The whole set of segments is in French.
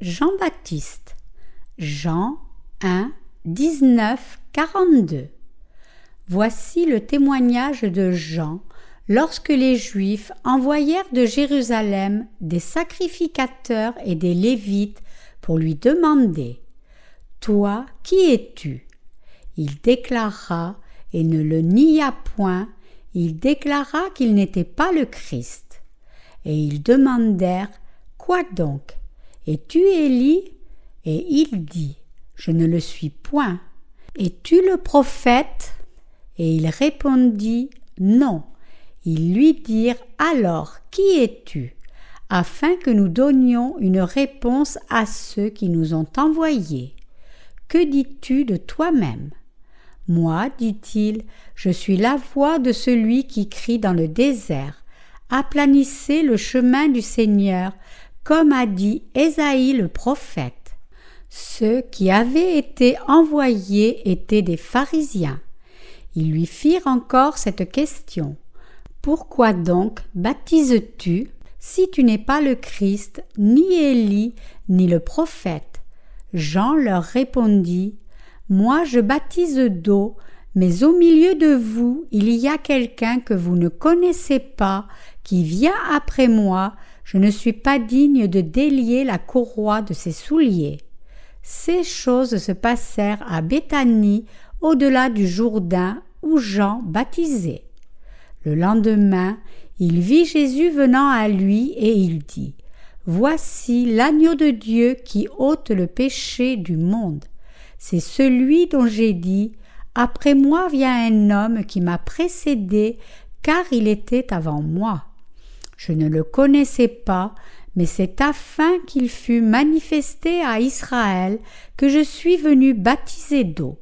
Jean-Baptiste. Jean 1, 19, 42 Voici le témoignage de Jean lorsque les Juifs envoyèrent de Jérusalem des sacrificateurs et des Lévites pour lui demander Toi, qui es-tu? Il déclara, et ne le nia point, il déclara qu'il n'était pas le Christ. Et ils demandèrent Quoi donc? Es-tu Élie? Et il dit Je ne le suis point. Es-tu le prophète Et il répondit Non. Ils lui dirent Alors, qui es-tu? Afin que nous donnions une réponse à ceux qui nous ont envoyés. Que dis-tu de toi-même? Moi, dit-il, je suis la voix de celui qui crie dans le désert. Aplanissez le chemin du Seigneur, comme a dit Ésaïe le prophète. Ceux qui avaient été envoyés étaient des pharisiens. Ils lui firent encore cette question. Pourquoi donc baptises-tu si tu n'es pas le Christ, ni Élie, ni le prophète? Jean leur répondit Moi je baptise d'eau, mais au milieu de vous il y a quelqu'un que vous ne connaissez pas, qui vient après moi, je ne suis pas digne de délier la courroie de ses souliers. Ces choses se passèrent à Béthanie, au-delà du Jourdain, où Jean baptisait. Le lendemain, il vit Jésus venant à lui et il dit Voici l'agneau de Dieu qui ôte le péché du monde. C'est celui dont j'ai dit Après moi vient un homme qui m'a précédé, car il était avant moi. Je ne le connaissais pas, mais c'est afin qu'il fût manifesté à Israël que je suis venu baptiser d'eau.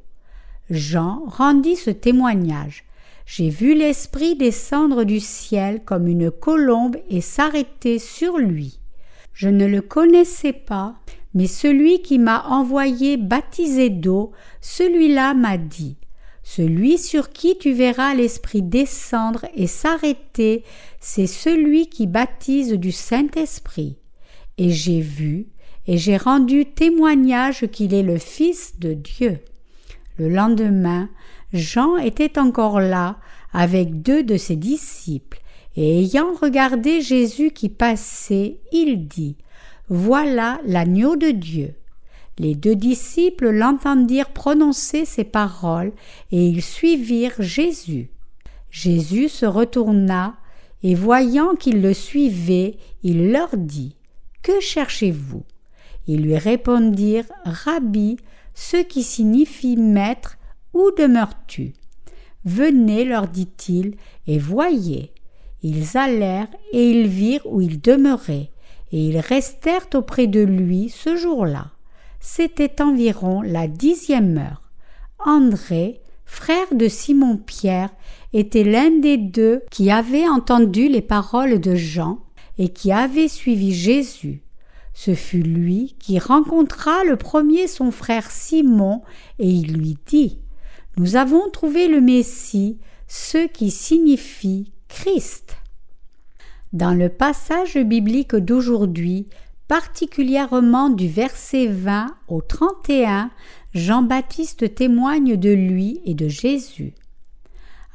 Jean rendit ce témoignage. J'ai vu l'Esprit descendre du ciel comme une colombe et s'arrêter sur lui. Je ne le connaissais pas, mais celui qui m'a envoyé baptiser d'eau, celui-là m'a dit Celui sur qui tu verras l'Esprit descendre et s'arrêter, c'est celui qui baptise du Saint-Esprit. Et j'ai vu, et j'ai rendu témoignage qu'il est le Fils de Dieu. Le lendemain, Jean était encore là avec deux de ses disciples, et ayant regardé Jésus qui passait, il dit Voilà l'agneau de Dieu. Les deux disciples l'entendirent prononcer ces paroles, et ils suivirent Jésus. Jésus se retourna, et voyant qu'ils le suivaient, il leur dit Que cherchez-vous? Ils lui répondirent Rabbi, ce qui signifie maître, où demeures-tu? Venez, leur dit-il, et voyez. Ils allèrent et ils virent où il demeurait, et ils restèrent auprès de lui ce jour-là. C'était environ la dixième heure. André, frère de Simon-Pierre, était l'un des deux qui avaient entendu les paroles de Jean et qui avait suivi Jésus. Ce fut lui qui rencontra le premier son frère Simon et il lui dit nous avons trouvé le Messie, ce qui signifie Christ. Dans le passage biblique d'aujourd'hui, particulièrement du verset 20 au 31, Jean-Baptiste témoigne de lui et de Jésus.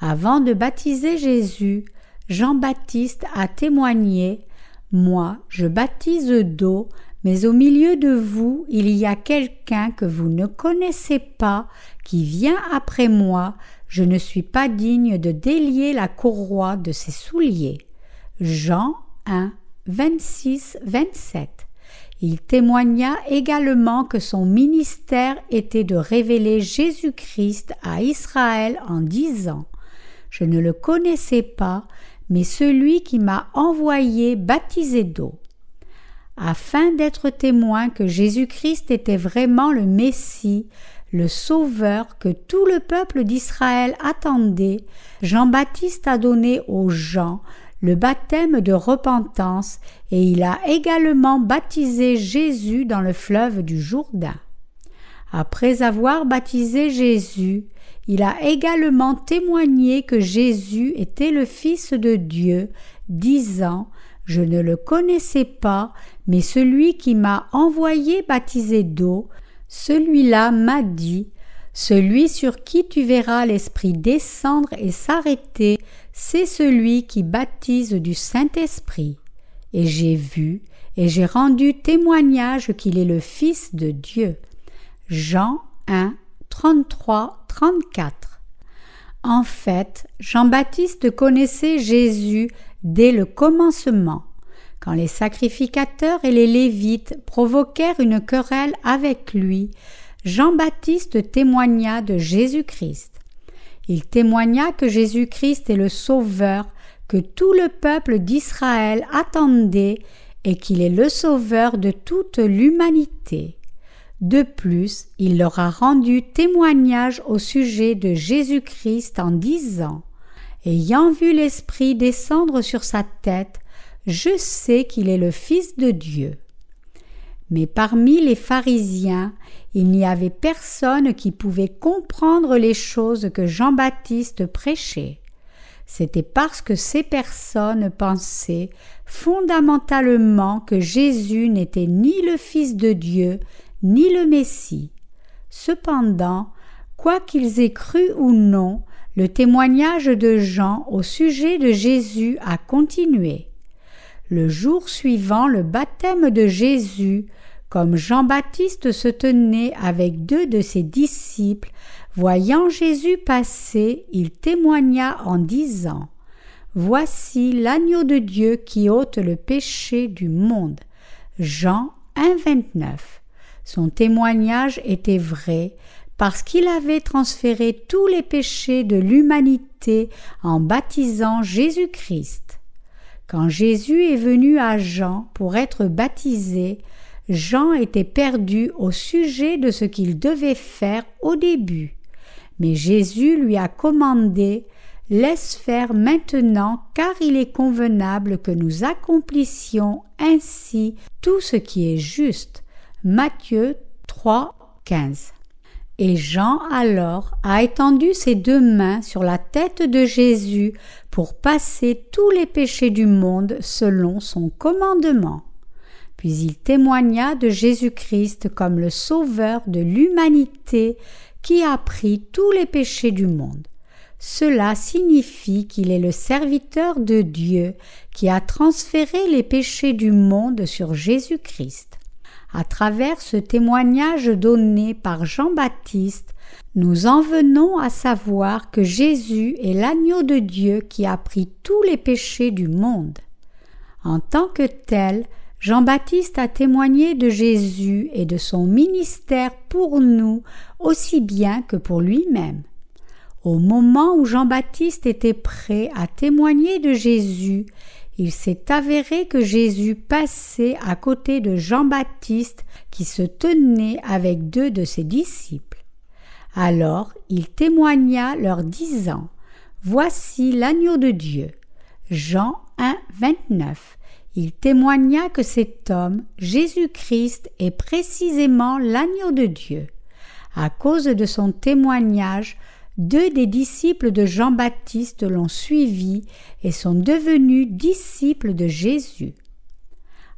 Avant de baptiser Jésus, Jean-Baptiste a témoigné Moi, je baptise d'eau, mais au milieu de vous il y a quelqu'un que vous ne connaissez pas, qui vient après moi, je ne suis pas digne de délier la courroie de ses souliers. Jean 1, 26, 27. Il témoigna également que son ministère était de révéler Jésus-Christ à Israël en disant Je ne le connaissais pas, mais celui qui m'a envoyé baptisé d'eau afin d'être témoin que Jésus-Christ était vraiment le Messie, le Sauveur que tout le peuple d'Israël attendait, Jean-Baptiste a donné aux gens le baptême de repentance et il a également baptisé Jésus dans le fleuve du Jourdain. Après avoir baptisé Jésus, il a également témoigné que Jésus était le Fils de Dieu, disant Je ne le connaissais pas, mais celui qui m'a envoyé baptiser d'eau, celui-là m'a dit Celui sur qui tu verras l'Esprit descendre et s'arrêter, c'est celui qui baptise du Saint-Esprit. Et j'ai vu, et j'ai rendu témoignage qu'il est le Fils de Dieu. Jean 1, 33, 34. En fait, Jean-Baptiste connaissait Jésus dès le commencement, quand les sacrificateurs et les Lévites provoquèrent une querelle avec lui, Jean-Baptiste témoigna de Jésus-Christ. Il témoigna que Jésus-Christ est le Sauveur que tout le peuple d'Israël attendait et qu'il est le Sauveur de toute l'humanité. De plus, il leur a rendu témoignage au sujet de Jésus-Christ en disant Ayant vu l'Esprit descendre sur sa tête, je sais qu'il est le Fils de Dieu. Mais parmi les pharisiens, il n'y avait personne qui pouvait comprendre les choses que Jean-Baptiste prêchait. C'était parce que ces personnes pensaient fondamentalement que Jésus n'était ni le Fils de Dieu, ni le Messie. Cependant, quoi qu'ils aient cru ou non, le témoignage de Jean au sujet de Jésus a continué. Le jour suivant le baptême de Jésus, comme Jean-Baptiste se tenait avec deux de ses disciples, voyant Jésus passer, il témoigna en disant Voici l'agneau de Dieu qui ôte le péché du monde. Jean 1,29. Son témoignage était vrai parce qu'il avait transféré tous les péchés de l'humanité en baptisant Jésus-Christ. Quand Jésus est venu à Jean pour être baptisé, Jean était perdu au sujet de ce qu'il devait faire au début. Mais Jésus lui a commandé Laisse faire maintenant, car il est convenable que nous accomplissions ainsi tout ce qui est juste. Matthieu 3, 15. Et Jean alors a étendu ses deux mains sur la tête de Jésus pour passer tous les péchés du monde selon son commandement. Puis il témoigna de Jésus-Christ comme le Sauveur de l'humanité qui a pris tous les péchés du monde. Cela signifie qu'il est le serviteur de Dieu qui a transféré les péchés du monde sur Jésus-Christ. À travers ce témoignage donné par Jean-Baptiste, nous en venons à savoir que Jésus est l'agneau de Dieu qui a pris tous les péchés du monde. En tant que tel, Jean-Baptiste a témoigné de Jésus et de son ministère pour nous aussi bien que pour lui-même. Au moment où Jean-Baptiste était prêt à témoigner de Jésus, il s'est avéré que Jésus passait à côté de Jean-Baptiste qui se tenait avec deux de ses disciples. Alors il témoigna leur disant Voici l'agneau de Dieu. Jean 1, 29. Il témoigna que cet homme, Jésus-Christ, est précisément l'agneau de Dieu. À cause de son témoignage, deux des disciples de Jean-Baptiste l'ont suivi et sont devenus disciples de Jésus.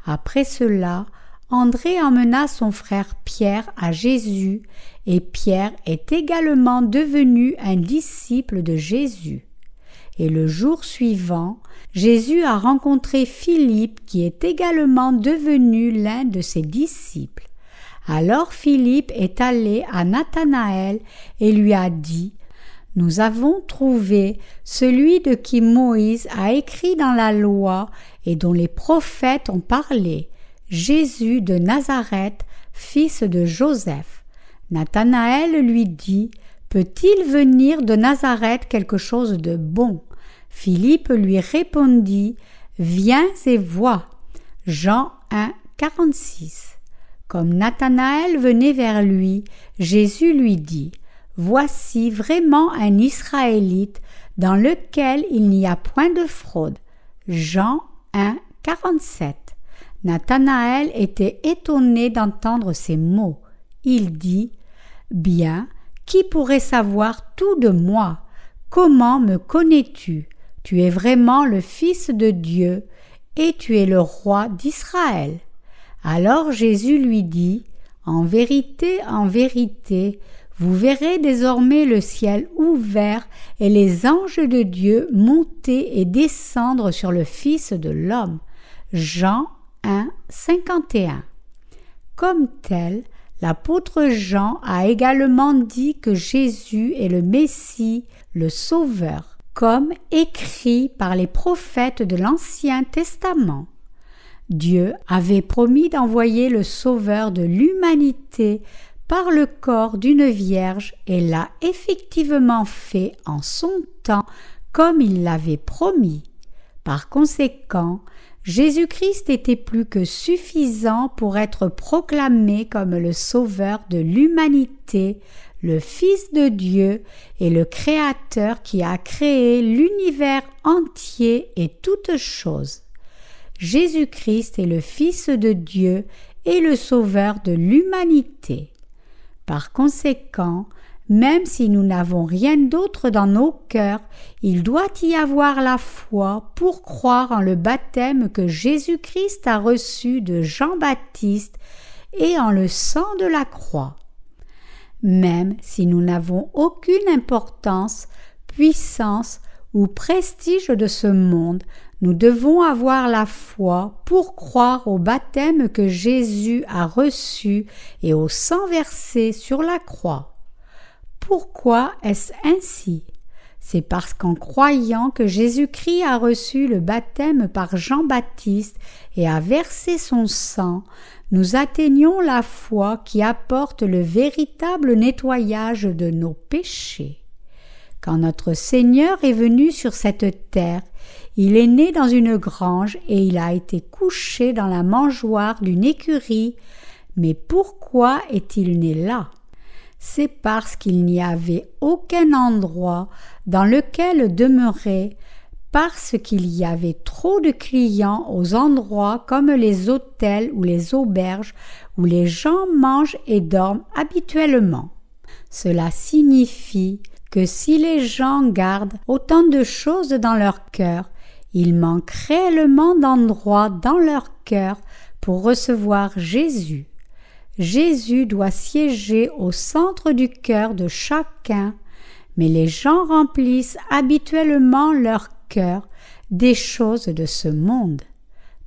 Après cela, André emmena son frère Pierre à Jésus, et Pierre est également devenu un disciple de Jésus. Et le jour suivant, Jésus a rencontré Philippe qui est également devenu l'un de ses disciples. Alors Philippe est allé à Nathanaël et lui a dit nous avons trouvé celui de qui Moïse a écrit dans la loi et dont les prophètes ont parlé, Jésus de Nazareth, fils de Joseph. Nathanaël lui dit Peut-il venir de Nazareth quelque chose de bon? Philippe lui répondit Viens et vois. Jean 1, 46. Comme Nathanaël venait vers lui, Jésus lui dit Voici vraiment un Israélite dans lequel il n'y a point de fraude. Jean 1, 47. Nathanaël était étonné d'entendre ces mots. Il dit Bien, qui pourrait savoir tout de moi? Comment me connais-tu? Tu es vraiment le Fils de Dieu. et tu es le roi d'Israël. Alors Jésus lui dit, En vérité, en vérité, vous verrez désormais le ciel ouvert et les anges de Dieu monter et descendre sur le Fils de l'homme. Jean 1, 51. Comme tel, l'apôtre Jean a également dit que Jésus est le Messie, le Sauveur, comme écrit par les prophètes de l'Ancien Testament. Dieu avait promis d'envoyer le Sauveur de l'humanité par le corps d'une vierge et l'a effectivement fait en son temps comme il l'avait promis. Par conséquent, Jésus-Christ était plus que suffisant pour être proclamé comme le Sauveur de l'humanité, le Fils de Dieu et le Créateur qui a créé l'univers entier et toutes choses. Jésus-Christ est le Fils de Dieu et le Sauveur de l'humanité. Par conséquent, même si nous n'avons rien d'autre dans nos cœurs, il doit y avoir la foi pour croire en le baptême que Jésus-Christ a reçu de Jean-Baptiste et en le sang de la croix. Même si nous n'avons aucune importance, puissance ou prestige de ce monde, nous devons avoir la foi pour croire au baptême que Jésus a reçu et au sang versé sur la croix. Pourquoi est-ce ainsi? C'est parce qu'en croyant que Jésus-Christ a reçu le baptême par Jean-Baptiste et a versé son sang, nous atteignons la foi qui apporte le véritable nettoyage de nos péchés. Quand notre Seigneur est venu sur cette terre, il est né dans une grange et il a été couché dans la mangeoire d'une écurie. Mais pourquoi est-il né là? C'est parce qu'il n'y avait aucun endroit dans lequel demeurer, parce qu'il y avait trop de clients aux endroits comme les hôtels ou les auberges où les gens mangent et dorment habituellement. Cela signifie que si les gens gardent autant de choses dans leur cœur, il manque réellement d'endroits dans leur cœur pour recevoir Jésus. Jésus doit siéger au centre du cœur de chacun, mais les gens remplissent habituellement leur des choses de ce monde.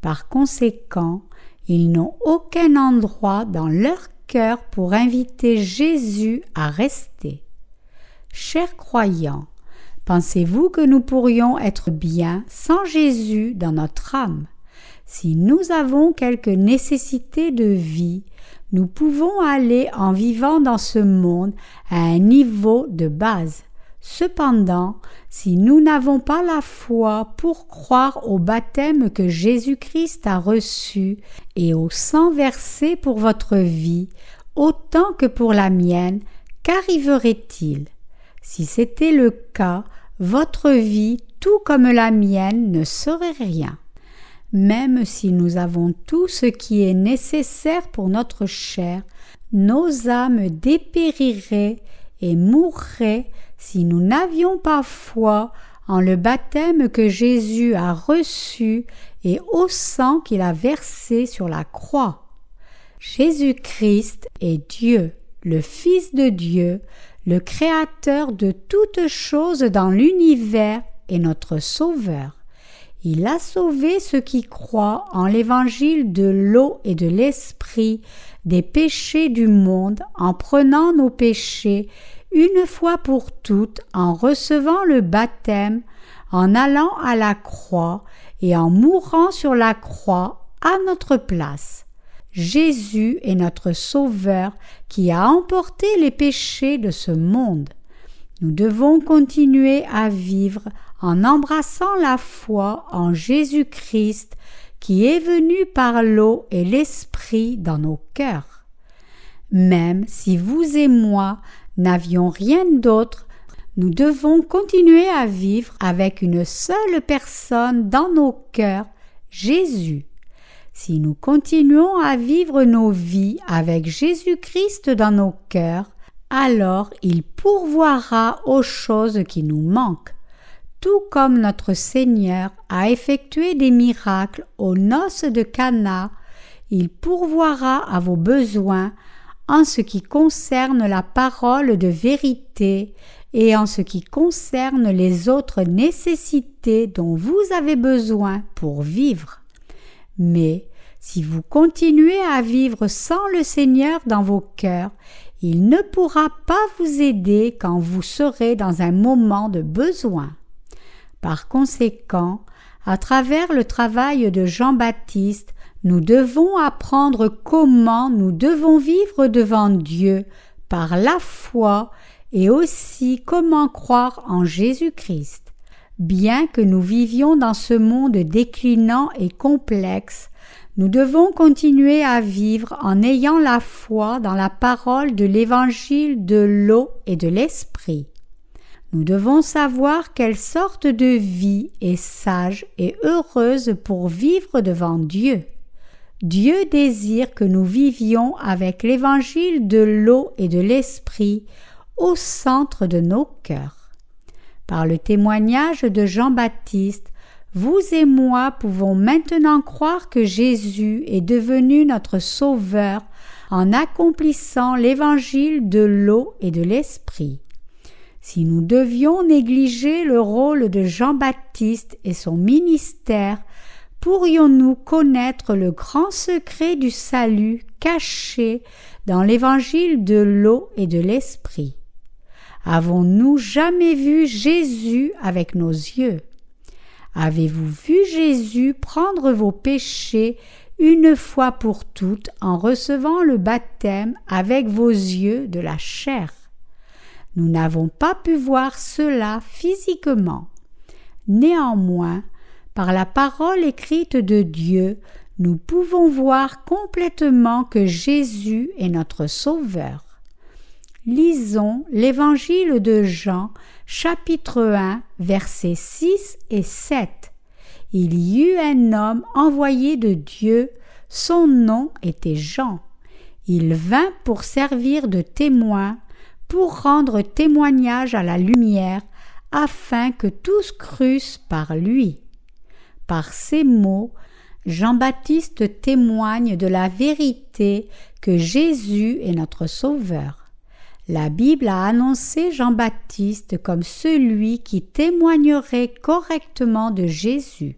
Par conséquent, ils n'ont aucun endroit dans leur cœur pour inviter Jésus à rester. Chers croyants, Pensez-vous que nous pourrions être bien sans Jésus dans notre âme? Si nous avons quelque nécessité de vie, nous pouvons aller en vivant dans ce monde à un niveau de base. Cependant, si nous n'avons pas la foi pour croire au baptême que Jésus-Christ a reçu et au sang versé pour votre vie, autant que pour la mienne, qu'arriverait-il? Si c'était le cas, votre vie, tout comme la mienne, ne serait rien. Même si nous avons tout ce qui est nécessaire pour notre chair, nos âmes dépériraient et mourraient si nous n'avions pas foi en le baptême que Jésus a reçu et au sang qu'il a versé sur la croix. Jésus-Christ est Dieu, le Fils de Dieu, le Créateur de toutes choses dans l'univers est notre Sauveur. Il a sauvé ceux qui croient en l'évangile de l'eau et de l'esprit des péchés du monde en prenant nos péchés une fois pour toutes en recevant le baptême, en allant à la croix et en mourant sur la croix à notre place. Jésus est notre Sauveur qui a emporté les péchés de ce monde. Nous devons continuer à vivre en embrassant la foi en Jésus-Christ qui est venu par l'eau et l'Esprit dans nos cœurs. Même si vous et moi n'avions rien d'autre, nous devons continuer à vivre avec une seule personne dans nos cœurs, Jésus. Si nous continuons à vivre nos vies avec Jésus-Christ dans nos cœurs, alors il pourvoira aux choses qui nous manquent. tout comme notre Seigneur a effectué des miracles aux noces de Cana, il pourvoira à vos besoins en ce qui concerne la parole de vérité et en ce qui concerne les autres nécessités dont vous avez besoin pour vivre. Mais si vous continuez à vivre sans le Seigneur dans vos cœurs, il ne pourra pas vous aider quand vous serez dans un moment de besoin. Par conséquent, à travers le travail de Jean-Baptiste, nous devons apprendre comment nous devons vivre devant Dieu par la foi et aussi comment croire en Jésus-Christ. Bien que nous vivions dans ce monde déclinant et complexe, nous devons continuer à vivre en ayant la foi dans la parole de l'évangile de l'eau et de l'esprit. Nous devons savoir quelle sorte de vie est sage et heureuse pour vivre devant Dieu. Dieu désire que nous vivions avec l'évangile de l'eau et de l'esprit au centre de nos cœurs. Par le témoignage de Jean-Baptiste, vous et moi pouvons maintenant croire que Jésus est devenu notre Sauveur en accomplissant l'évangile de l'eau et de l'esprit. Si nous devions négliger le rôle de Jean-Baptiste et son ministère, pourrions-nous connaître le grand secret du salut caché dans l'évangile de l'eau et de l'esprit? Avons-nous jamais vu Jésus avec nos yeux? Avez-vous vu Jésus prendre vos péchés une fois pour toutes en recevant le baptême avec vos yeux de la chair? Nous n'avons pas pu voir cela physiquement. Néanmoins, par la parole écrite de Dieu, nous pouvons voir complètement que Jésus est notre Sauveur. Lisons l'Évangile de Jean, chapitre 1, versets 6 et 7. Il y eut un homme envoyé de Dieu, son nom était Jean. Il vint pour servir de témoin, pour rendre témoignage à la lumière, afin que tous crussent par lui. Par ces mots, Jean-Baptiste témoigne de la vérité que Jésus est notre Sauveur. La Bible a annoncé Jean-Baptiste comme celui qui témoignerait correctement de Jésus.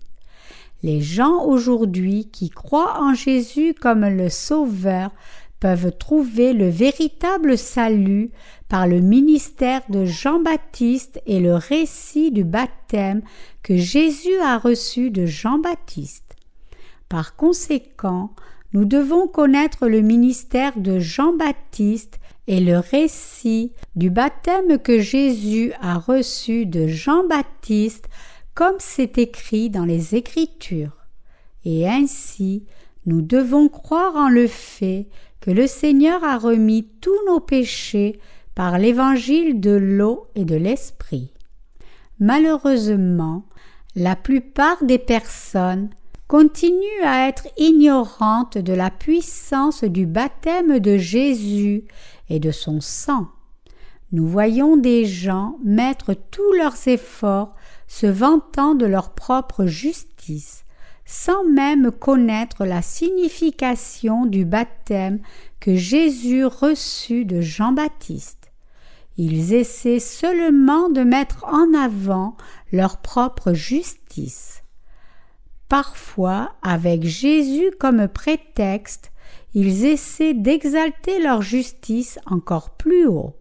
Les gens aujourd'hui qui croient en Jésus comme le Sauveur peuvent trouver le véritable salut par le ministère de Jean-Baptiste et le récit du baptême que Jésus a reçu de Jean-Baptiste. Par conséquent, nous devons connaître le ministère de Jean-Baptiste et le récit du baptême que Jésus a reçu de Jean-Baptiste comme c'est écrit dans les Écritures. Et ainsi, nous devons croire en le fait que le Seigneur a remis tous nos péchés par l'évangile de l'eau et de l'esprit. Malheureusement, la plupart des personnes continuent à être ignorantes de la puissance du baptême de Jésus et de son sang. Nous voyons des gens mettre tous leurs efforts se vantant de leur propre justice, sans même connaître la signification du baptême que Jésus reçut de Jean-Baptiste. Ils essaient seulement de mettre en avant leur propre justice. Parfois, avec Jésus comme prétexte, ils essaient d'exalter leur justice encore plus haut.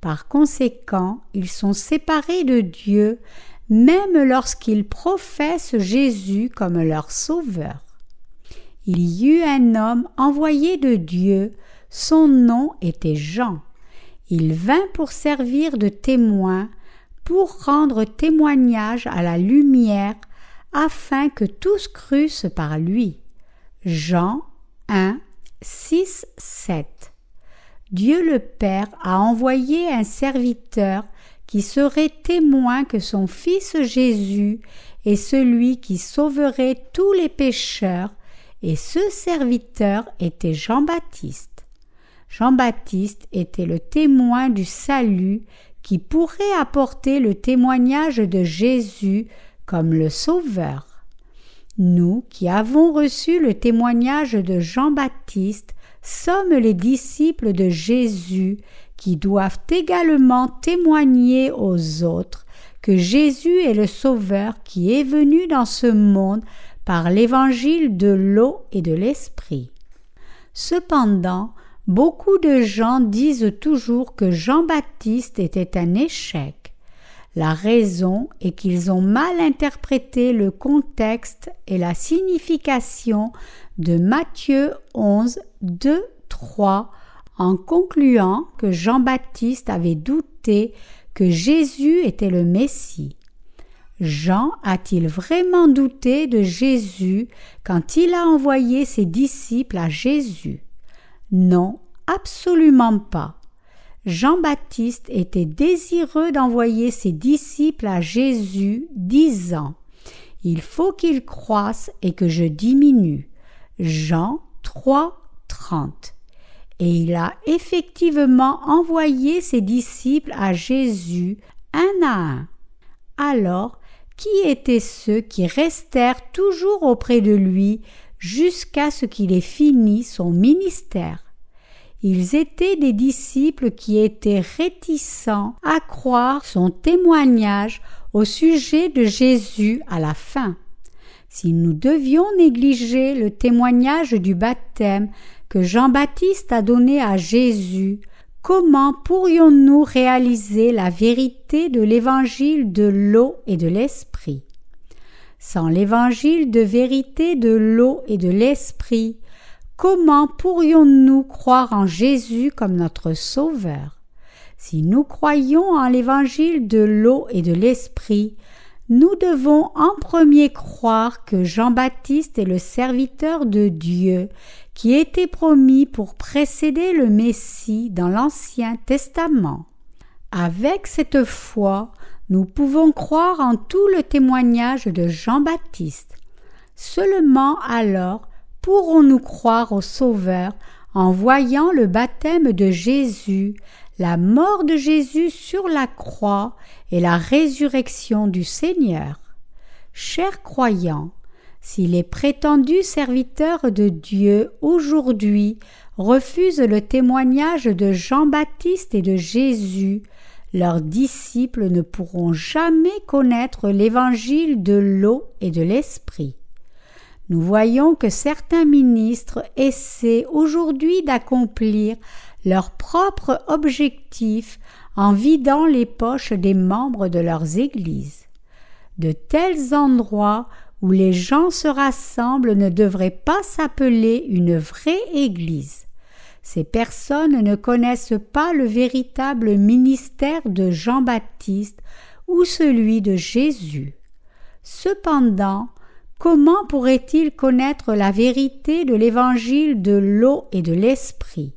Par conséquent, ils sont séparés de Dieu même lorsqu'ils professent Jésus comme leur sauveur. Il y eut un homme envoyé de Dieu, son nom était Jean. Il vint pour servir de témoin, pour rendre témoignage à la lumière, afin que tous crussent par lui. Jean 1, 6, 7. Dieu le Père a envoyé un serviteur qui serait témoin que son Fils Jésus est celui qui sauverait tous les pécheurs, et ce serviteur était Jean-Baptiste. Jean-Baptiste était le témoin du salut qui pourrait apporter le témoignage de Jésus comme le Sauveur. Nous qui avons reçu le témoignage de Jean-Baptiste sommes les disciples de Jésus qui doivent également témoigner aux autres que Jésus est le Sauveur qui est venu dans ce monde par l'évangile de l'eau et de l'esprit. Cependant, beaucoup de gens disent toujours que Jean-Baptiste était un échec. La raison est qu'ils ont mal interprété le contexte et la signification de Matthieu 11, 2, 3 en concluant que Jean-Baptiste avait douté que Jésus était le Messie. Jean a-t-il vraiment douté de Jésus quand il a envoyé ses disciples à Jésus? Non, absolument pas. Jean-Baptiste était désireux d'envoyer ses disciples à Jésus, disant Il faut qu'ils croissent et que je diminue. Jean 3, 30. Et il a effectivement envoyé ses disciples à Jésus un à un. Alors, qui étaient ceux qui restèrent toujours auprès de lui jusqu'à ce qu'il ait fini son ministère Ils étaient des disciples qui étaient réticents à croire son témoignage au sujet de Jésus à la fin. Si nous devions négliger le témoignage du baptême que Jean-Baptiste a donné à Jésus, comment pourrions-nous réaliser la vérité de l'évangile de l'eau et de l'esprit? Sans l'évangile de vérité de l'eau et de l'esprit, comment pourrions-nous croire en Jésus comme notre Sauveur? Si nous croyons en l'évangile de l'eau et de l'esprit, nous devons en premier croire que Jean-Baptiste est le serviteur de Dieu qui était promis pour précéder le Messie dans l'Ancien Testament. Avec cette foi, nous pouvons croire en tout le témoignage de Jean-Baptiste. Seulement alors pourrons-nous croire au Sauveur en voyant le baptême de Jésus, la mort de Jésus sur la croix et la résurrection du Seigneur? Chers croyants, si les prétendus serviteurs de Dieu aujourd'hui refusent le témoignage de Jean-Baptiste et de Jésus, leurs disciples ne pourront jamais connaître l'évangile de l'eau et de l'esprit. Nous voyons que certains ministres essaient aujourd'hui d'accomplir leur propre objectif en vidant les poches des membres de leurs églises. De tels endroits où les gens se rassemblent ne devrait pas s'appeler une vraie Église. Ces personnes ne connaissent pas le véritable ministère de Jean-Baptiste ou celui de Jésus. Cependant, comment pourraient-ils connaître la vérité de l'évangile de l'eau et de l'esprit?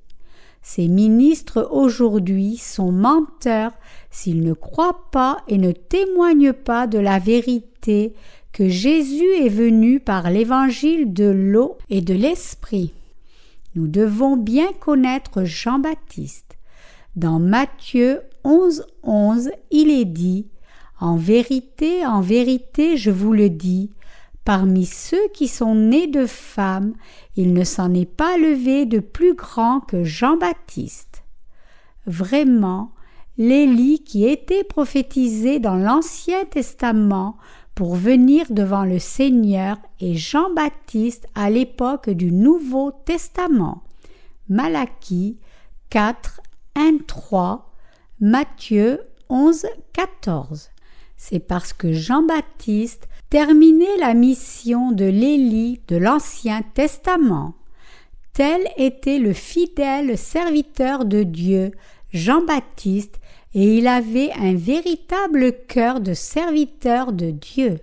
Ces ministres aujourd'hui sont menteurs s'ils ne croient pas et ne témoignent pas de la vérité que Jésus est venu par l'évangile de l'eau et de l'esprit. Nous devons bien connaître Jean-Baptiste. Dans Matthieu 11, 11, il est dit En vérité, en vérité, je vous le dis, parmi ceux qui sont nés de femmes, il ne s'en est pas levé de plus grand que Jean-Baptiste. Vraiment, l'Élie qui était prophétisé dans l'Ancien Testament pour venir devant le Seigneur et Jean-Baptiste à l'époque du Nouveau Testament. Malachie 4, 1, 3, Matthieu 11, 14. C'est parce que Jean-Baptiste terminait la mission de l'Élie de l'Ancien Testament. Tel était le fidèle serviteur de Dieu, Jean-Baptiste, et il avait un véritable cœur de serviteur de Dieu.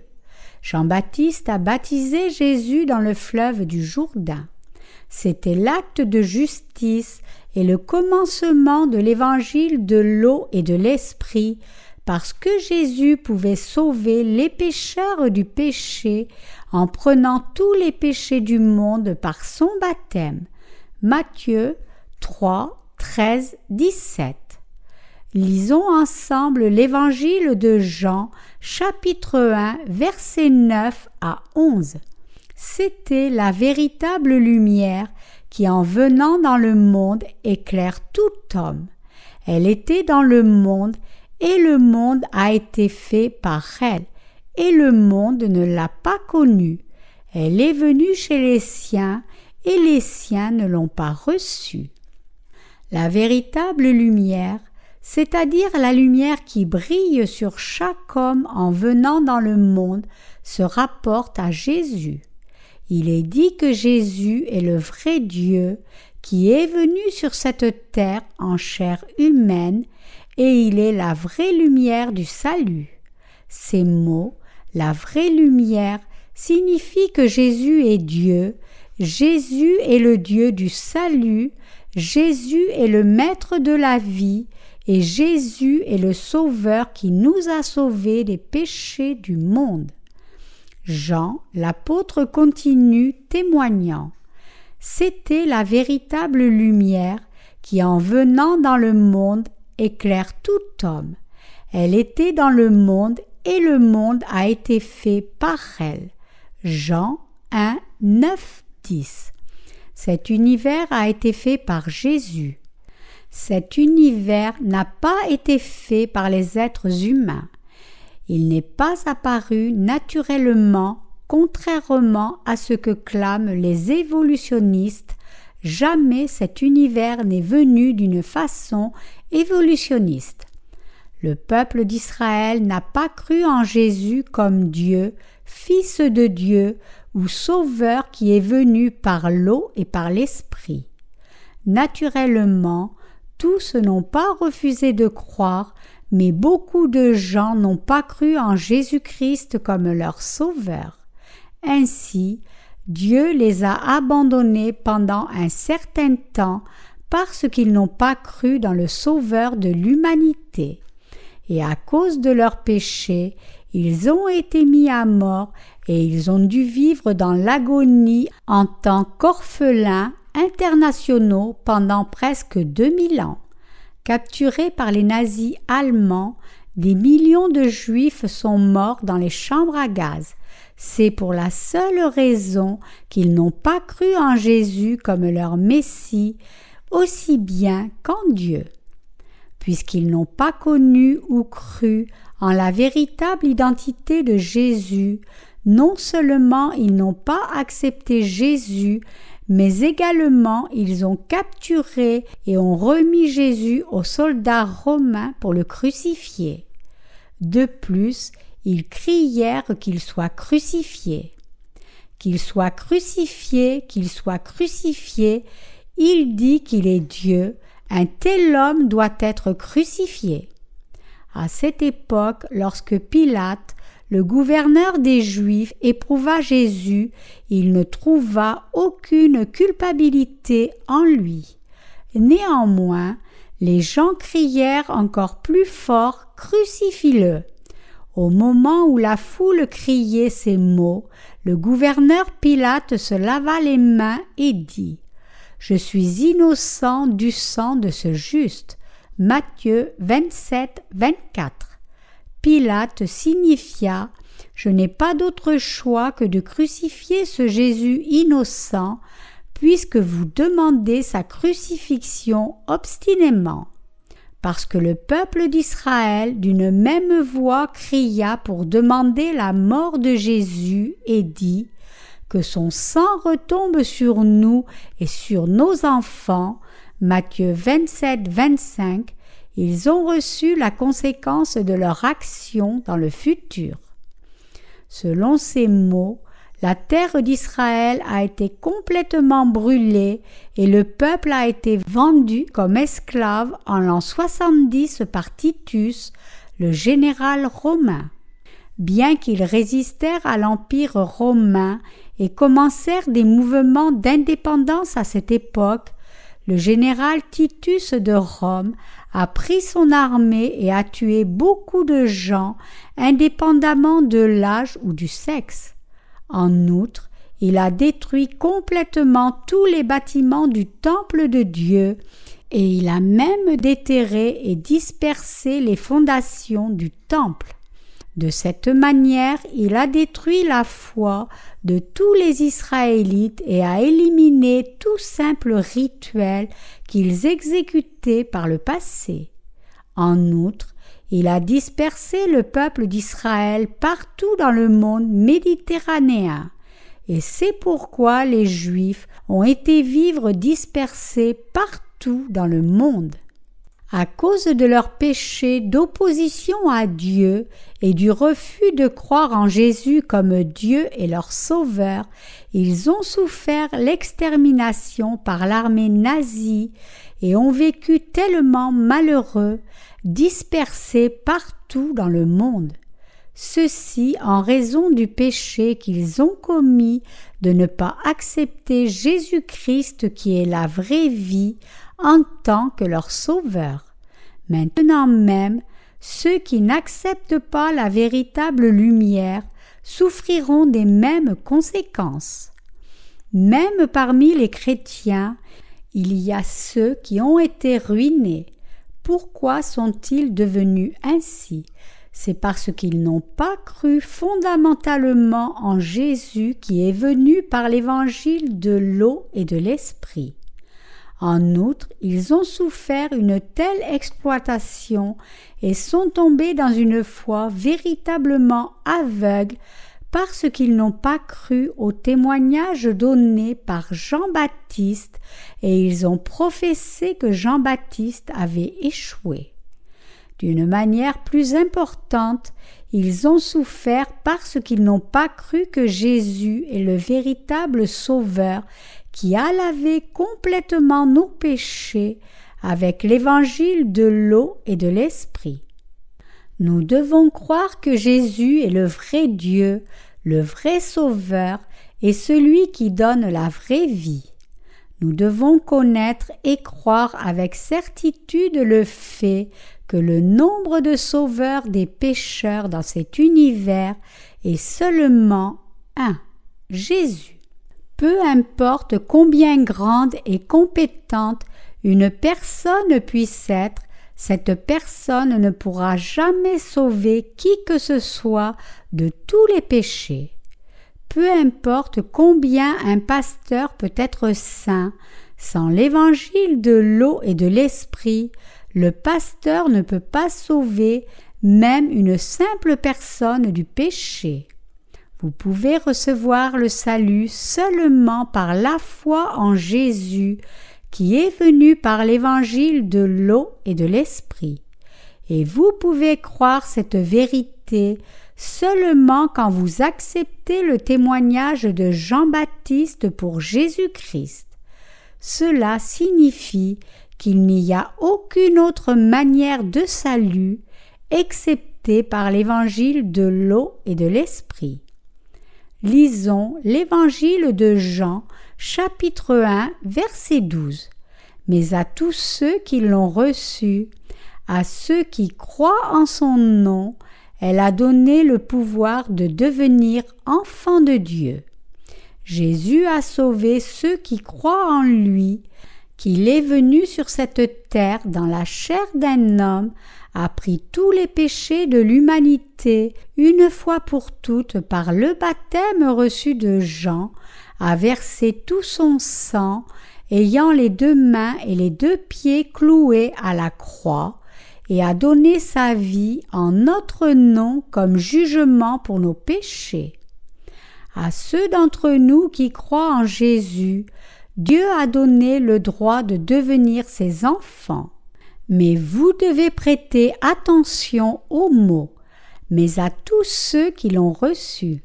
Jean-Baptiste a baptisé Jésus dans le fleuve du Jourdain. C'était l'acte de justice et le commencement de l'évangile de l'eau et de l'esprit, parce que Jésus pouvait sauver les pécheurs du péché en prenant tous les péchés du monde par son baptême. Matthieu 3, 13, 17. Lisons ensemble l'évangile de Jean, chapitre 1, versets 9 à 11. C'était la véritable lumière qui, en venant dans le monde, éclaire tout homme. Elle était dans le monde, et le monde a été fait par elle, et le monde ne l'a pas connue. Elle est venue chez les siens, et les siens ne l'ont pas reçue. La véritable lumière, c'est-à-dire la lumière qui brille sur chaque homme en venant dans le monde, se rapporte à Jésus. Il est dit que Jésus est le vrai Dieu qui est venu sur cette terre en chair humaine et il est la vraie lumière du salut. Ces mots, la vraie lumière, signifient que Jésus est Dieu, Jésus est le Dieu du salut, Jésus est le Maître de la vie, et Jésus est le Sauveur qui nous a sauvés des péchés du monde. Jean, l'apôtre continue témoignant. C'était la véritable lumière qui, en venant dans le monde, éclaire tout homme. Elle était dans le monde et le monde a été fait par elle. Jean 1, 9, 10. Cet univers a été fait par Jésus. Cet univers n'a pas été fait par les êtres humains. Il n'est pas apparu naturellement, contrairement à ce que clament les évolutionnistes. Jamais cet univers n'est venu d'une façon évolutionniste. Le peuple d'Israël n'a pas cru en Jésus comme Dieu, Fils de Dieu ou Sauveur qui est venu par l'eau et par l'Esprit. Naturellement, tous n'ont pas refusé de croire, mais beaucoup de gens n'ont pas cru en Jésus-Christ comme leur Sauveur. Ainsi, Dieu les a abandonnés pendant un certain temps parce qu'ils n'ont pas cru dans le Sauveur de l'humanité. Et à cause de leurs péchés, ils ont été mis à mort et ils ont dû vivre dans l'agonie en tant qu'orphelins internationaux pendant presque 2000 ans. Capturés par les nazis allemands, des millions de juifs sont morts dans les chambres à gaz. C'est pour la seule raison qu'ils n'ont pas cru en Jésus comme leur Messie, aussi bien qu'en Dieu. Puisqu'ils n'ont pas connu ou cru en la véritable identité de Jésus, non seulement ils n'ont pas accepté Jésus, mais également ils ont capturé et ont remis Jésus aux soldats romains pour le crucifier. De plus, ils crièrent qu'il soit crucifié. Qu'il soit crucifié, qu'il soit crucifié, il dit qu'il est Dieu, un tel homme doit être crucifié. À cette époque, lorsque Pilate le gouverneur des Juifs éprouva Jésus, il ne trouva aucune culpabilité en lui. Néanmoins, les gens crièrent encore plus fort Crucifie-le. Au moment où la foule criait ces mots, le gouverneur Pilate se lava les mains et dit Je suis innocent du sang de ce juste. Matthieu 27, 24. Pilate signifia Je n'ai pas d'autre choix que de crucifier ce Jésus innocent, puisque vous demandez sa crucifixion obstinément. Parce que le peuple d'Israël d'une même voix cria pour demander la mort de Jésus et dit que son sang retombe sur nous et sur nos enfants. Matthieu 27, 25 ils ont reçu la conséquence de leur action dans le futur. Selon ces mots, la terre d'Israël a été complètement brûlée et le peuple a été vendu comme esclave en l'an 70 par Titus, le général romain. Bien qu'ils résistèrent à l'Empire romain et commencèrent des mouvements d'indépendance à cette époque, le général Titus de Rome a pris son armée et a tué beaucoup de gens, indépendamment de l'âge ou du sexe. En outre, il a détruit complètement tous les bâtiments du temple de Dieu, et il a même déterré et dispersé les fondations du temple. De cette manière, il a détruit la foi de tous les Israélites et a éliminé tout simple rituel qu'ils exécutaient par le passé. En outre, il a dispersé le peuple d'Israël partout dans le monde méditerranéen. Et c'est pourquoi les Juifs ont été vivre dispersés partout dans le monde à cause de leur péché d'opposition à Dieu et du refus de croire en Jésus comme Dieu et leur Sauveur, ils ont souffert l'extermination par l'armée nazie et ont vécu tellement malheureux, dispersés partout dans le monde. Ceci en raison du péché qu'ils ont commis de ne pas accepter Jésus-Christ qui est la vraie vie en tant que leur sauveur. Maintenant même, ceux qui n'acceptent pas la véritable lumière souffriront des mêmes conséquences. Même parmi les chrétiens, il y a ceux qui ont été ruinés. Pourquoi sont-ils devenus ainsi? C'est parce qu'ils n'ont pas cru fondamentalement en Jésus qui est venu par l'évangile de l'eau et de l'esprit. En outre, ils ont souffert une telle exploitation et sont tombés dans une foi véritablement aveugle parce qu'ils n'ont pas cru au témoignage donné par Jean-Baptiste et ils ont professé que Jean-Baptiste avait échoué. D'une manière plus importante, ils ont souffert parce qu'ils n'ont pas cru que Jésus est le véritable Sauveur qui a lavé complètement nos péchés avec l'évangile de l'eau et de l'esprit. Nous devons croire que Jésus est le vrai Dieu, le vrai Sauveur et celui qui donne la vraie vie. Nous devons connaître et croire avec certitude le fait que le nombre de sauveurs des pécheurs dans cet univers est seulement un, Jésus. Peu importe combien grande et compétente une personne puisse être, cette personne ne pourra jamais sauver qui que ce soit de tous les péchés. Peu importe combien un pasteur peut être saint, sans l'évangile de l'eau et de l'esprit, le pasteur ne peut pas sauver même une simple personne du péché. Vous pouvez recevoir le salut seulement par la foi en Jésus qui est venu par l'évangile de l'eau et de l'esprit. Et vous pouvez croire cette vérité seulement quand vous acceptez le témoignage de Jean-Baptiste pour Jésus-Christ. Cela signifie qu'il n'y a aucune autre manière de salut excepté par l'évangile de l'eau et de l'esprit. Lisons l'Évangile de Jean, chapitre 1, verset 12. Mais à tous ceux qui l'ont reçu, à ceux qui croient en son nom, elle a donné le pouvoir de devenir enfants de Dieu. Jésus a sauvé ceux qui croient en lui, qu'il est venu sur cette terre dans la chair d'un homme a pris tous les péchés de l'humanité une fois pour toutes par le baptême reçu de Jean, a versé tout son sang, ayant les deux mains et les deux pieds cloués à la croix, et a donné sa vie en notre nom comme jugement pour nos péchés. À ceux d'entre nous qui croient en Jésus, Dieu a donné le droit de devenir ses enfants. Mais vous devez prêter attention aux mots, mais à tous ceux qui l'ont reçu.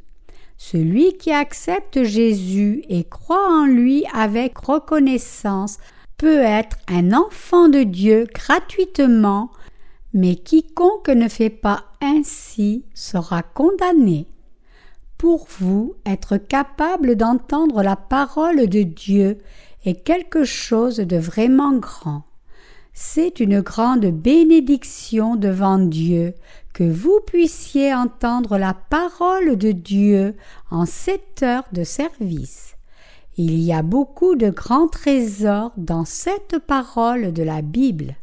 Celui qui accepte Jésus et croit en lui avec reconnaissance peut être un enfant de Dieu gratuitement, mais quiconque ne fait pas ainsi sera condamné. Pour vous, être capable d'entendre la parole de Dieu est quelque chose de vraiment grand. C'est une grande bénédiction devant Dieu que vous puissiez entendre la parole de Dieu en cette heure de service. Il y a beaucoup de grands trésors dans cette parole de la Bible.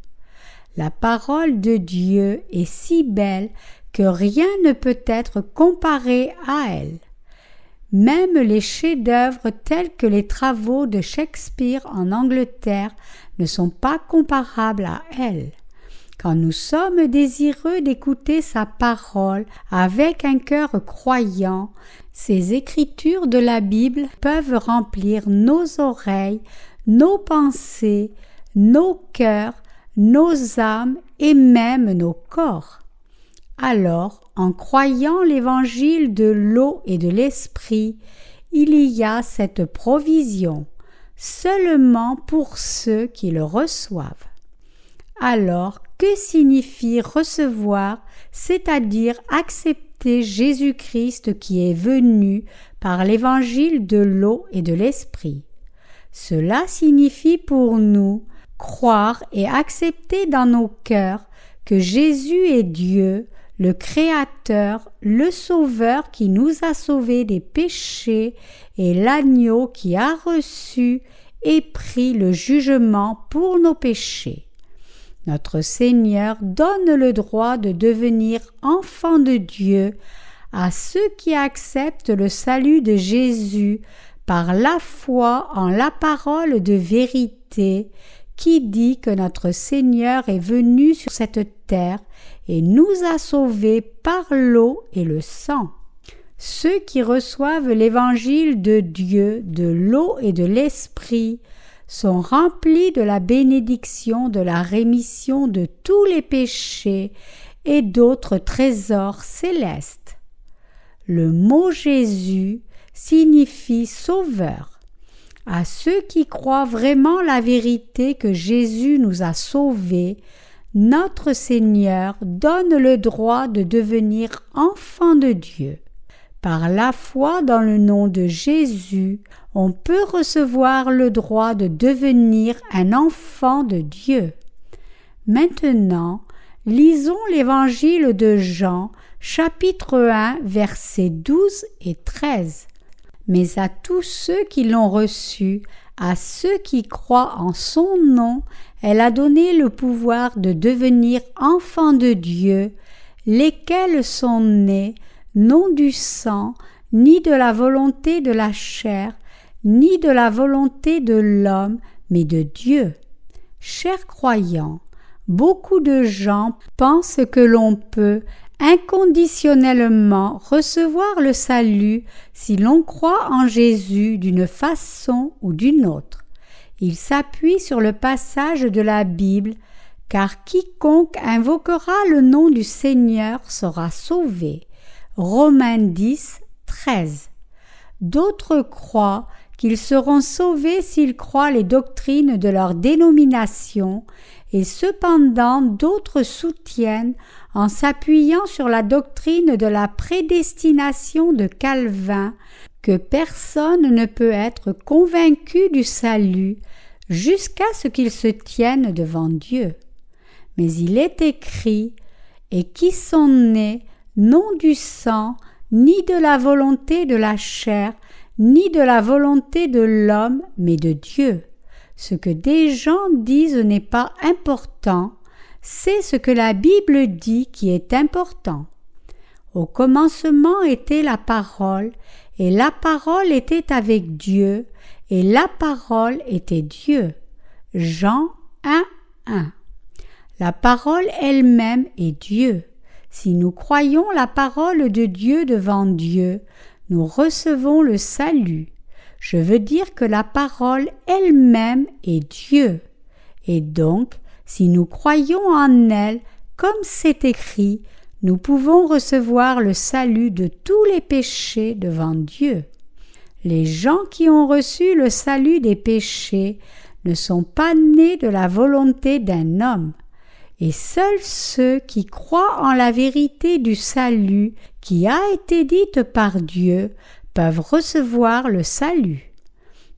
La parole de Dieu est si belle que rien ne peut être comparé à elle. Même les chefs-d'œuvre tels que les travaux de Shakespeare en Angleterre ne sont pas comparables à elle. Quand nous sommes désireux d'écouter sa parole avec un cœur croyant, ces écritures de la Bible peuvent remplir nos oreilles, nos pensées, nos cœurs, nos âmes et même nos corps. Alors, en croyant l'évangile de l'eau et de l'esprit, il y a cette provision seulement pour ceux qui le reçoivent. Alors, que signifie recevoir, c'est-à-dire accepter Jésus-Christ qui est venu par l'évangile de l'eau et de l'esprit Cela signifie pour nous croire et accepter dans nos cœurs que Jésus est Dieu, le Créateur, le Sauveur qui nous a sauvés des péchés et l'agneau qui a reçu et pris le jugement pour nos péchés. Notre Seigneur donne le droit de devenir enfant de Dieu à ceux qui acceptent le salut de Jésus par la foi en la parole de vérité qui dit que notre Seigneur est venu sur cette terre et nous a sauvés par l'eau et le sang. Ceux qui reçoivent l'évangile de Dieu, de l'eau et de l'esprit, sont remplis de la bénédiction de la rémission de tous les péchés et d'autres trésors célestes. Le mot Jésus signifie sauveur. À ceux qui croient vraiment la vérité que Jésus nous a sauvés, notre Seigneur donne le droit de devenir enfant de Dieu. Par la foi dans le nom de Jésus, on peut recevoir le droit de devenir un enfant de Dieu. Maintenant, lisons l'évangile de Jean, chapitre 1, versets 12 et 13. Mais à tous ceux qui l'ont reçu, à ceux qui croient en son nom, elle a donné le pouvoir de devenir enfants de Dieu, lesquels sont nés non du sang, ni de la volonté de la chair, ni de la volonté de l'homme, mais de Dieu. Chers croyants, beaucoup de gens pensent que l'on peut inconditionnellement recevoir le salut si l'on croit en Jésus d'une façon ou d'une autre. Ils s'appuient sur le passage de la Bible car quiconque invoquera le nom du Seigneur sera sauvé. Romains 10, 13. D'autres croient qu'ils seront sauvés s'ils croient les doctrines de leur dénomination, et cependant d'autres soutiennent, en s'appuyant sur la doctrine de la prédestination de Calvin, que personne ne peut être convaincu du salut jusqu'à ce qu'il se tienne devant Dieu. Mais il est écrit, et qui sont nés non du sang, ni de la volonté de la chair, ni de la volonté de l'homme, mais de Dieu. Ce que des gens disent n'est pas important, c'est ce que la Bible dit qui est important. Au commencement était la parole, et la parole était avec Dieu, et la parole était Dieu. Jean 1, 1. La parole elle-même est Dieu. Si nous croyons la parole de Dieu devant Dieu, nous recevons le salut. Je veux dire que la parole elle-même est Dieu. Et donc, si nous croyons en elle, comme c'est écrit, nous pouvons recevoir le salut de tous les péchés devant Dieu. Les gens qui ont reçu le salut des péchés ne sont pas nés de la volonté d'un homme, et seuls ceux qui croient en la vérité du salut qui a été dite par Dieu peuvent recevoir le salut.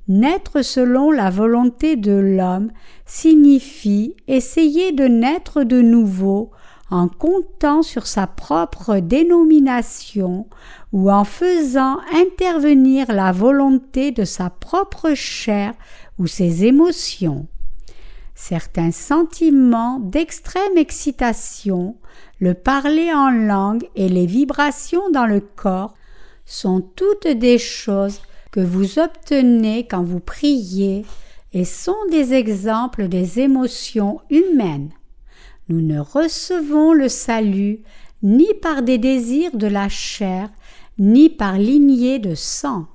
Naître selon la volonté de l'homme signifie essayer de naître de nouveau en comptant sur sa propre dénomination ou en faisant intervenir la volonté de sa propre chair ou ses émotions. Certains sentiments d'extrême excitation, le parler en langue et les vibrations dans le corps sont toutes des choses que vous obtenez quand vous priez et sont des exemples des émotions humaines. Nous ne recevons le salut ni par des désirs de la chair, ni par lignée de sang.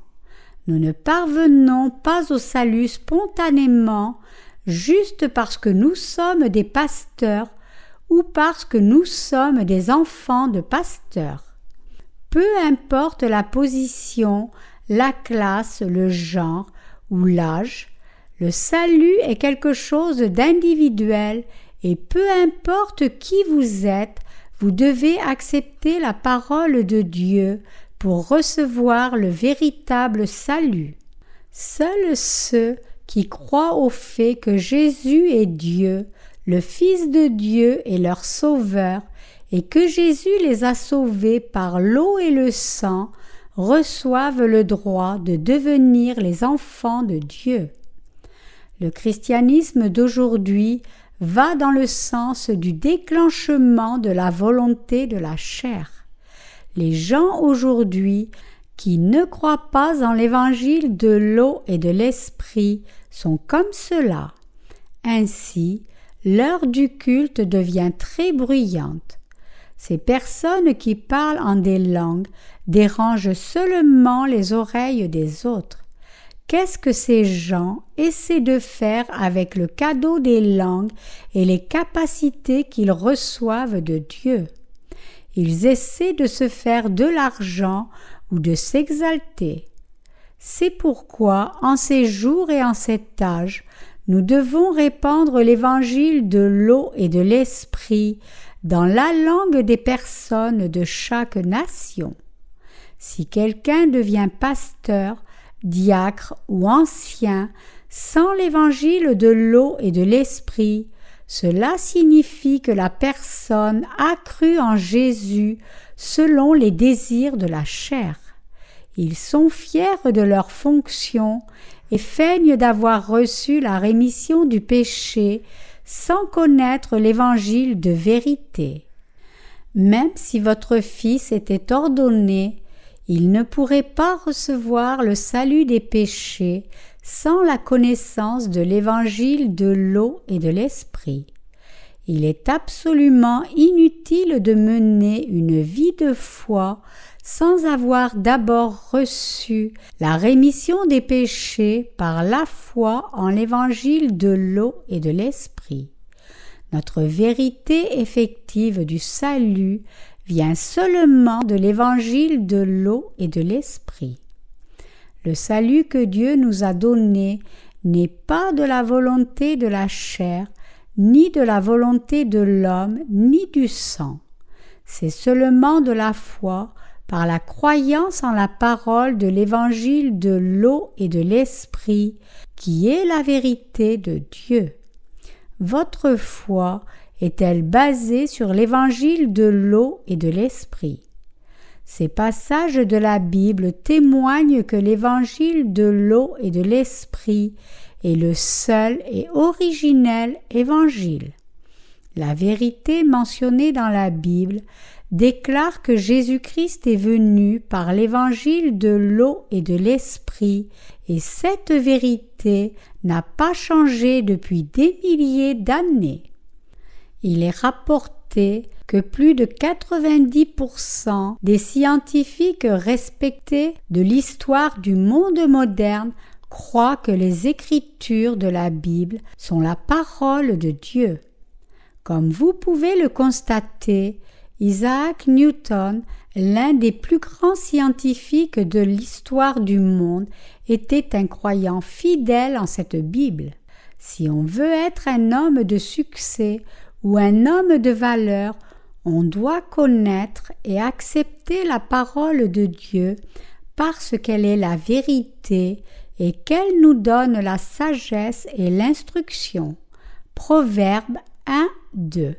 Nous ne parvenons pas au salut spontanément juste parce que nous sommes des pasteurs ou parce que nous sommes des enfants de pasteurs. Peu importe la position, la classe, le genre ou l'âge, le salut est quelque chose d'individuel et peu importe qui vous êtes, vous devez accepter la parole de Dieu pour recevoir le véritable salut. Seuls ceux qui croient au fait que Jésus est Dieu, le Fils de Dieu et leur Sauveur, et que Jésus les a sauvés par l'eau et le sang, reçoivent le droit de devenir les enfants de Dieu. Le christianisme d'aujourd'hui va dans le sens du déclenchement de la volonté de la chair. Les gens aujourd'hui qui ne croient pas en l'évangile de l'eau et de l'esprit sont comme cela. Ainsi, l'heure du culte devient très bruyante. Ces personnes qui parlent en des langues dérangent seulement les oreilles des autres. Qu'est-ce que ces gens essaient de faire avec le cadeau des langues et les capacités qu'ils reçoivent de Dieu? Ils essaient de se faire de l'argent ou de s'exalter. C'est pourquoi, en ces jours et en cet âge, nous devons répandre l'évangile de l'eau et de l'esprit dans la langue des personnes de chaque nation. Si quelqu'un devient pasteur, diacre ou ancien sans l'évangile de l'eau et de l'esprit, cela signifie que la personne a cru en Jésus selon les désirs de la chair. Ils sont fiers de leur fonction et feignent d'avoir reçu la rémission du péché sans connaître l'évangile de vérité. Même si votre fils était ordonné, il ne pourrait pas recevoir le salut des péchés sans la connaissance de l'évangile de l'eau et de l'esprit. Il est absolument inutile de mener une vie de foi sans avoir d'abord reçu la rémission des péchés par la foi en l'évangile de l'eau et de l'esprit. Notre vérité effective du salut vient seulement de l'évangile de l'eau et de l'esprit. Le salut que Dieu nous a donné n'est pas de la volonté de la chair, ni de la volonté de l'homme, ni du sang. C'est seulement de la foi par la croyance en la parole de l'évangile de l'eau et de l'esprit, qui est la vérité de Dieu. Votre foi est-elle basée sur l'évangile de l'eau et de l'esprit? Ces passages de la Bible témoignent que l'évangile de l'eau et de l'esprit est le seul et originel évangile. La vérité mentionnée dans la Bible déclare que Jésus-Christ est venu par l'évangile de l'eau et de l'esprit, et cette vérité n'a pas changé depuis des milliers d'années. Il est rapporté que plus de 90% des scientifiques respectés de l'histoire du monde moderne croient que les écritures de la Bible sont la parole de Dieu. Comme vous pouvez le constater, Isaac Newton, l'un des plus grands scientifiques de l'histoire du monde, était un croyant fidèle en cette Bible. Si on veut être un homme de succès un homme de valeur, on doit connaître et accepter la parole de Dieu parce qu'elle est la vérité et qu'elle nous donne la sagesse et l'instruction. Proverbe 1, 2.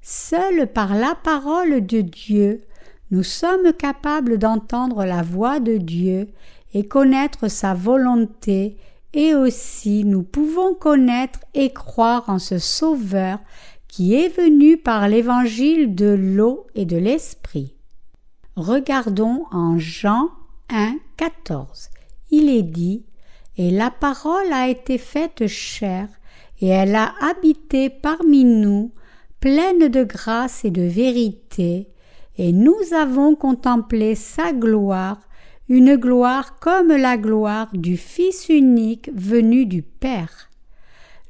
Seul par la parole de Dieu, nous sommes capables d'entendre la voix de Dieu et connaître sa volonté, et aussi nous pouvons connaître et croire en ce Sauveur qui est venu par l'évangile de l'eau et de l'esprit. Regardons en Jean 1, 14. Il est dit Et la parole a été faite chair, et elle a habité parmi nous, pleine de grâce et de vérité, et nous avons contemplé sa gloire, une gloire comme la gloire du Fils unique venu du Père.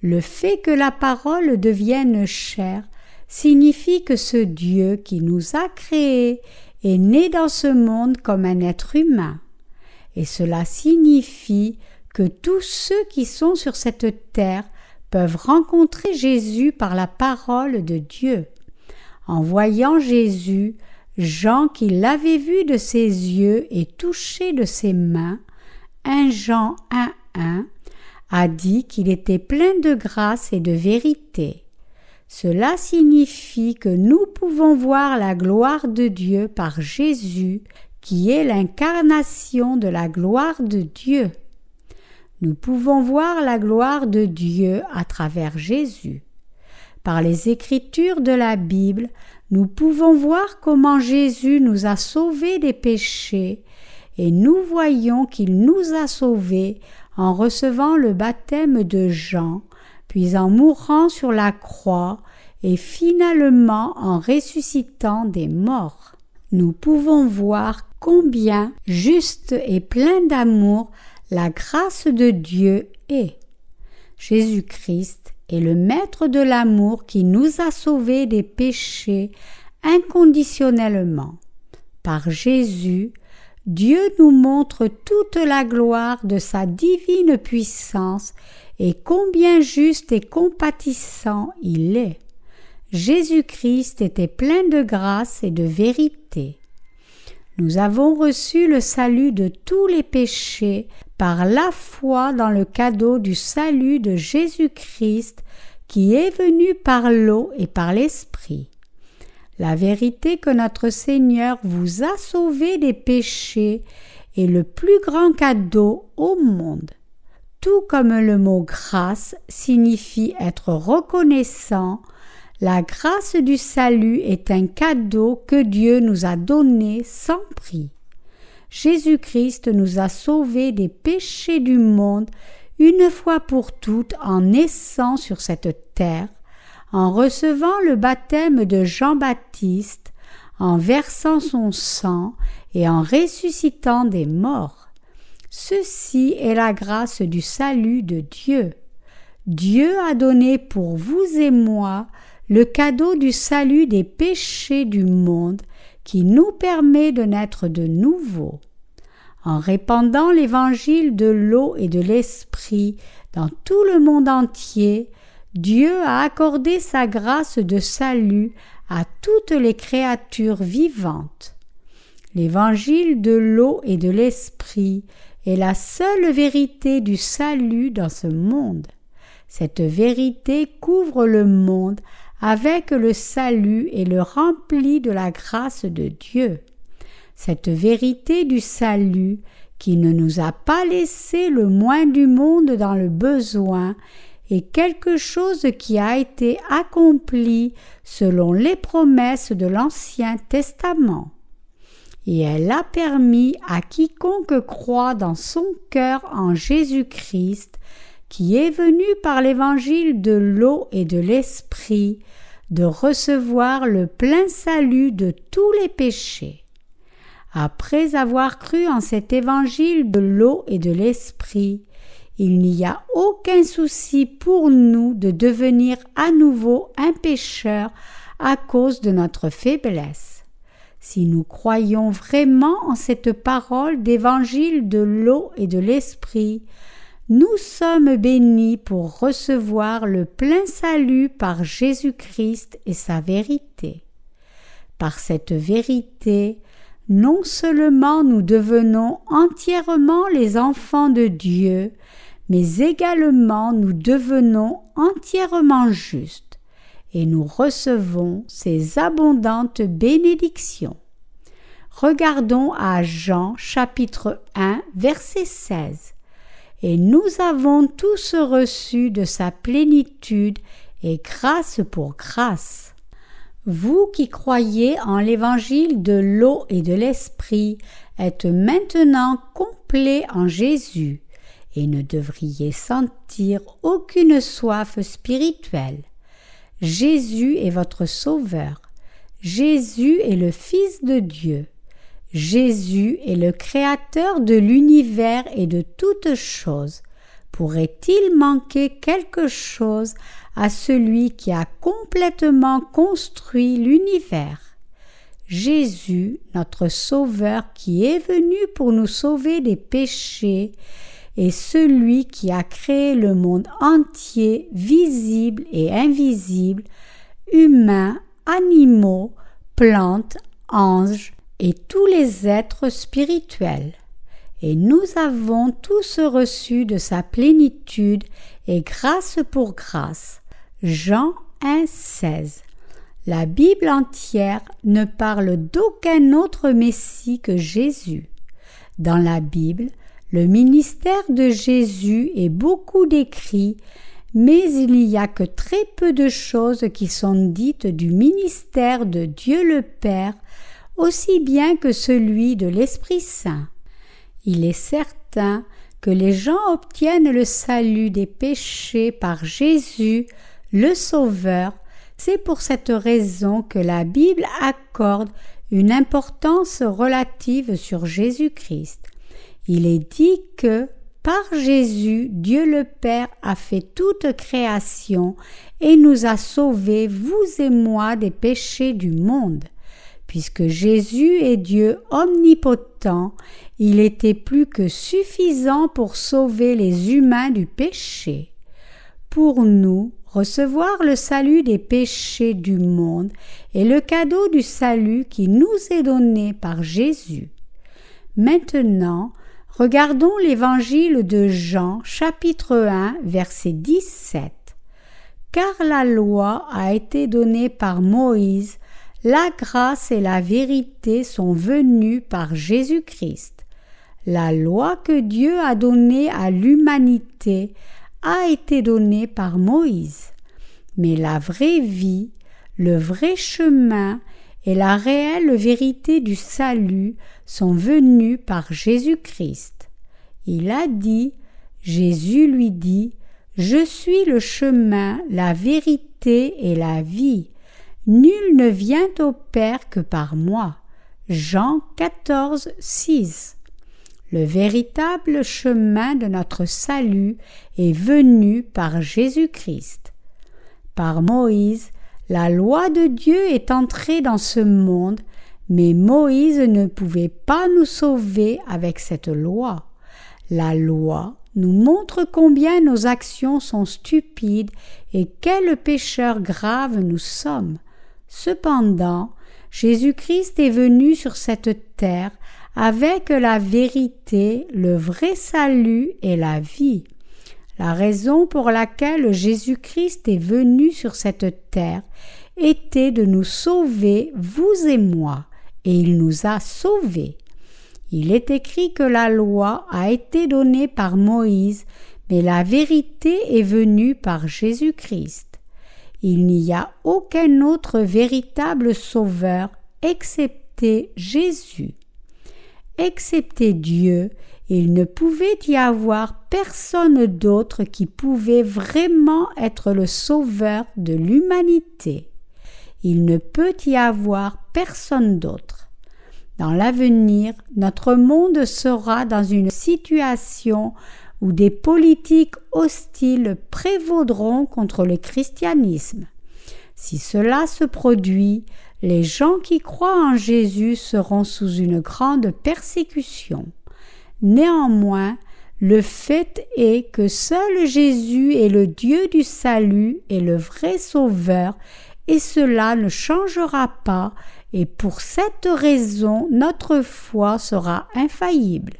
Le fait que la parole devienne chair signifie que ce Dieu qui nous a créés est né dans ce monde comme un être humain. Et cela signifie que tous ceux qui sont sur cette terre peuvent rencontrer Jésus par la parole de Dieu. En voyant Jésus, Jean qui l'avait vu de ses yeux et touché de ses mains, 1 Jean 1, 1, a dit qu'il était plein de grâce et de vérité. Cela signifie que nous pouvons voir la gloire de Dieu par Jésus, qui est l'incarnation de la gloire de Dieu. Nous pouvons voir la gloire de Dieu à travers Jésus. Par les écritures de la Bible, nous pouvons voir comment Jésus nous a sauvés des péchés, et nous voyons qu'il nous a sauvés en recevant le baptême de Jean, puis en mourant sur la croix et finalement en ressuscitant des morts. Nous pouvons voir combien juste et plein d'amour la grâce de Dieu est. Jésus-Christ est le maître de l'amour qui nous a sauvés des péchés inconditionnellement. Par Jésus, Dieu nous montre toute la gloire de sa divine puissance et combien juste et compatissant il est. Jésus-Christ était plein de grâce et de vérité. Nous avons reçu le salut de tous les péchés par la foi dans le cadeau du salut de Jésus-Christ qui est venu par l'eau et par l'Esprit. La vérité que notre Seigneur vous a sauvé des péchés est le plus grand cadeau au monde. Tout comme le mot grâce signifie être reconnaissant, la grâce du salut est un cadeau que Dieu nous a donné sans prix. Jésus-Christ nous a sauvés des péchés du monde une fois pour toutes en naissant sur cette terre en recevant le baptême de Jean-Baptiste, en versant son sang et en ressuscitant des morts. Ceci est la grâce du salut de Dieu. Dieu a donné pour vous et moi le cadeau du salut des péchés du monde qui nous permet de naître de nouveau. En répandant l'évangile de l'eau et de l'esprit dans tout le monde entier, Dieu a accordé sa grâce de salut à toutes les créatures vivantes. L'évangile de l'eau et de l'esprit est la seule vérité du salut dans ce monde. Cette vérité couvre le monde avec le salut et le remplit de la grâce de Dieu. Cette vérité du salut qui ne nous a pas laissé le moins du monde dans le besoin est quelque chose qui a été accompli selon les promesses de l'Ancien Testament. Et elle a permis à quiconque croit dans son cœur en Jésus-Christ, qui est venu par l'évangile de l'eau et de l'esprit, de recevoir le plein salut de tous les péchés. Après avoir cru en cet évangile de l'eau et de l'esprit, il n'y a aucun souci pour nous de devenir à nouveau un pécheur à cause de notre faiblesse. Si nous croyons vraiment en cette parole d'évangile de l'eau et de l'esprit, nous sommes bénis pour recevoir le plein salut par Jésus-Christ et sa vérité. Par cette vérité, non seulement nous devenons entièrement les enfants de Dieu, mais également nous devenons entièrement justes, et nous recevons ses abondantes bénédictions. Regardons à Jean chapitre 1 verset 16. Et nous avons tous reçu de sa plénitude et grâce pour grâce. Vous qui croyez en l'évangile de l'eau et de l'esprit êtes maintenant complet en Jésus et ne devriez sentir aucune soif spirituelle. Jésus est votre Sauveur. Jésus est le Fils de Dieu. Jésus est le Créateur de l'univers et de toutes choses. Pourrait-il manquer quelque chose à celui qui a complètement construit l'univers? Jésus, notre Sauveur, qui est venu pour nous sauver des péchés, est celui qui a créé le monde entier, visible et invisible, humains, animaux, plantes, anges et tous les êtres spirituels. Et nous avons tous reçu de sa plénitude et grâce pour grâce. Jean 1, 16. La Bible entière ne parle d'aucun autre Messie que Jésus. Dans la Bible, le ministère de Jésus est beaucoup décrit, mais il n'y a que très peu de choses qui sont dites du ministère de Dieu le Père, aussi bien que celui de l'Esprit Saint. Il est certain que les gens obtiennent le salut des péchés par Jésus, le Sauveur, c'est pour cette raison que la Bible accorde une importance relative sur Jésus-Christ. Il est dit que par Jésus, Dieu le Père a fait toute création et nous a sauvés, vous et moi, des péchés du monde. Puisque Jésus est Dieu omnipotent, il était plus que suffisant pour sauver les humains du péché. Pour nous, recevoir le salut des péchés du monde est le cadeau du salut qui nous est donné par Jésus. Maintenant, Regardons l'évangile de Jean chapitre 1 verset 17. Car la loi a été donnée par Moïse, la grâce et la vérité sont venues par Jésus-Christ. La loi que Dieu a donnée à l'humanité a été donnée par Moïse. Mais la vraie vie, le vrai chemin et la réelle vérité du salut sont venus par Jésus-Christ. Il a dit, Jésus lui dit, Je suis le chemin, la vérité et la vie. Nul ne vient au Père que par moi. Jean 14, 6. Le véritable chemin de notre salut est venu par Jésus-Christ. Par Moïse, la loi de Dieu est entrée dans ce monde, mais Moïse ne pouvait pas nous sauver avec cette loi. La loi nous montre combien nos actions sont stupides et quels pécheurs graves nous sommes. Cependant, Jésus-Christ est venu sur cette terre avec la vérité, le vrai salut et la vie. La raison pour laquelle Jésus-Christ est venu sur cette terre était de nous sauver, vous et moi, et il nous a sauvés. Il est écrit que la loi a été donnée par Moïse, mais la vérité est venue par Jésus-Christ. Il n'y a aucun autre véritable sauveur excepté Jésus. Excepté Dieu, il ne pouvait y avoir personne d'autre qui pouvait vraiment être le sauveur de l'humanité. Il ne peut y avoir personne d'autre. Dans l'avenir, notre monde sera dans une situation où des politiques hostiles prévaudront contre le christianisme. Si cela se produit, les gens qui croient en Jésus seront sous une grande persécution. Néanmoins, le fait est que seul Jésus est le Dieu du salut et le vrai Sauveur, et cela ne changera pas, et pour cette raison notre foi sera infaillible.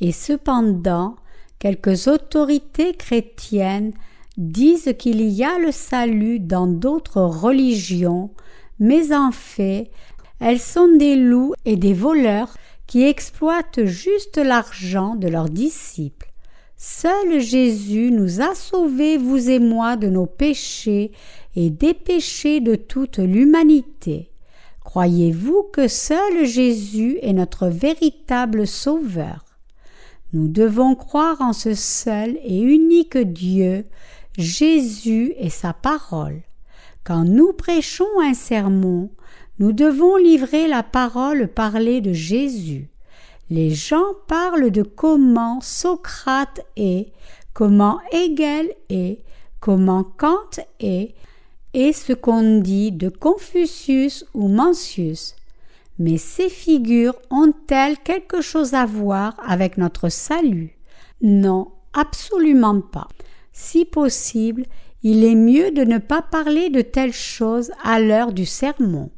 Et cependant, quelques autorités chrétiennes disent qu'il y a le salut dans d'autres religions, mais en fait, elles sont des loups et des voleurs qui exploitent juste l'argent de leurs disciples. Seul Jésus nous a sauvés, vous et moi, de nos péchés et des péchés de toute l'humanité. Croyez-vous que seul Jésus est notre véritable Sauveur? Nous devons croire en ce seul et unique Dieu, Jésus et sa parole. Quand nous prêchons un sermon, nous devons livrer la parole parlée de Jésus. Les gens parlent de comment Socrate est, comment Hegel est, comment Kant est, et ce qu'on dit de Confucius ou Mencius. Mais ces figures ont-elles quelque chose à voir avec notre salut? Non, absolument pas. Si possible, il est mieux de ne pas parler de telles choses à l'heure du sermon.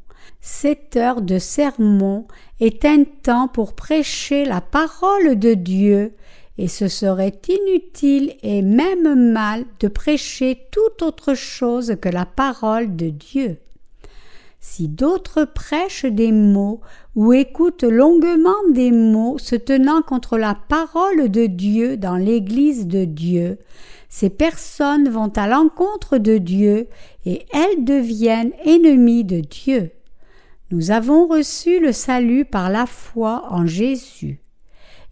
Cette heure de sermon est un temps pour prêcher la parole de Dieu, et ce serait inutile et même mal de prêcher toute autre chose que la parole de Dieu. Si d'autres prêchent des mots ou écoutent longuement des mots se tenant contre la parole de Dieu dans l'Église de Dieu, ces personnes vont à l'encontre de Dieu et elles deviennent ennemies de Dieu. Nous avons reçu le salut par la foi en Jésus.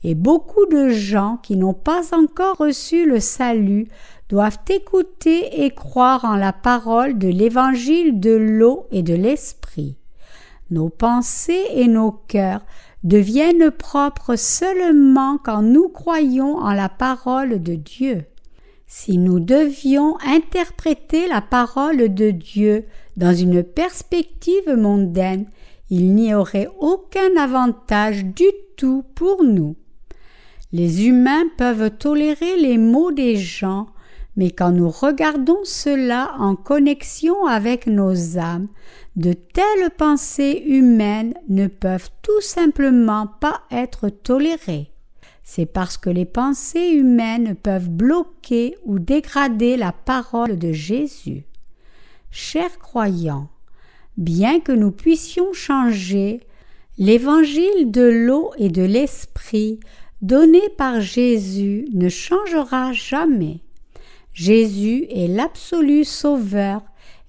Et beaucoup de gens qui n'ont pas encore reçu le salut doivent écouter et croire en la parole de l'évangile de l'eau et de l'esprit. Nos pensées et nos cœurs deviennent propres seulement quand nous croyons en la parole de Dieu. Si nous devions interpréter la parole de Dieu dans une perspective mondaine, il n'y aurait aucun avantage du tout pour nous. Les humains peuvent tolérer les maux des gens, mais quand nous regardons cela en connexion avec nos âmes, de telles pensées humaines ne peuvent tout simplement pas être tolérées. C'est parce que les pensées humaines peuvent bloquer ou dégrader la parole de Jésus. Chers croyants, bien que nous puissions changer, l'évangile de l'eau et de l'esprit donné par Jésus ne changera jamais. Jésus est l'absolu sauveur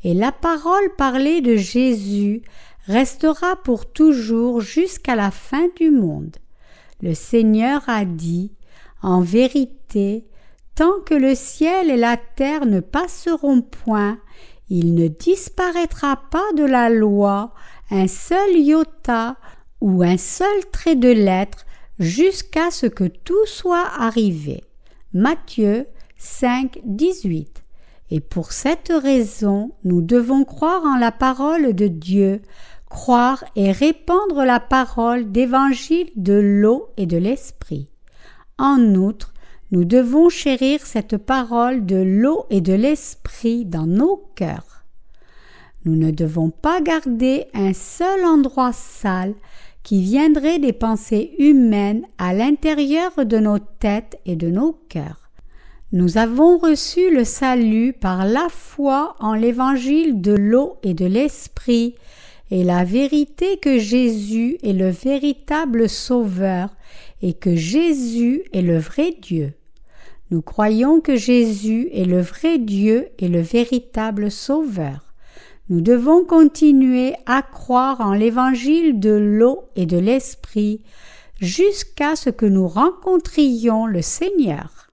et la parole parlée de Jésus restera pour toujours jusqu'à la fin du monde. Le Seigneur a dit, En vérité, tant que le ciel et la terre ne passeront point, il ne disparaîtra pas de la loi un seul iota ou un seul trait de lettre jusqu'à ce que tout soit arrivé. Matthieu 5, 18. Et pour cette raison, nous devons croire en la parole de Dieu, croire et répandre la parole d'évangile de l'eau et de l'esprit. En outre, nous devons chérir cette parole de l'eau et de l'esprit dans nos cœurs. Nous ne devons pas garder un seul endroit sale qui viendrait des pensées humaines à l'intérieur de nos têtes et de nos cœurs. Nous avons reçu le salut par la foi en l'évangile de l'eau et de l'esprit et la vérité que Jésus est le véritable Sauveur et que Jésus est le vrai Dieu. Nous croyons que Jésus est le vrai Dieu et le véritable Sauveur. Nous devons continuer à croire en l'évangile de l'eau et de l'esprit jusqu'à ce que nous rencontrions le Seigneur.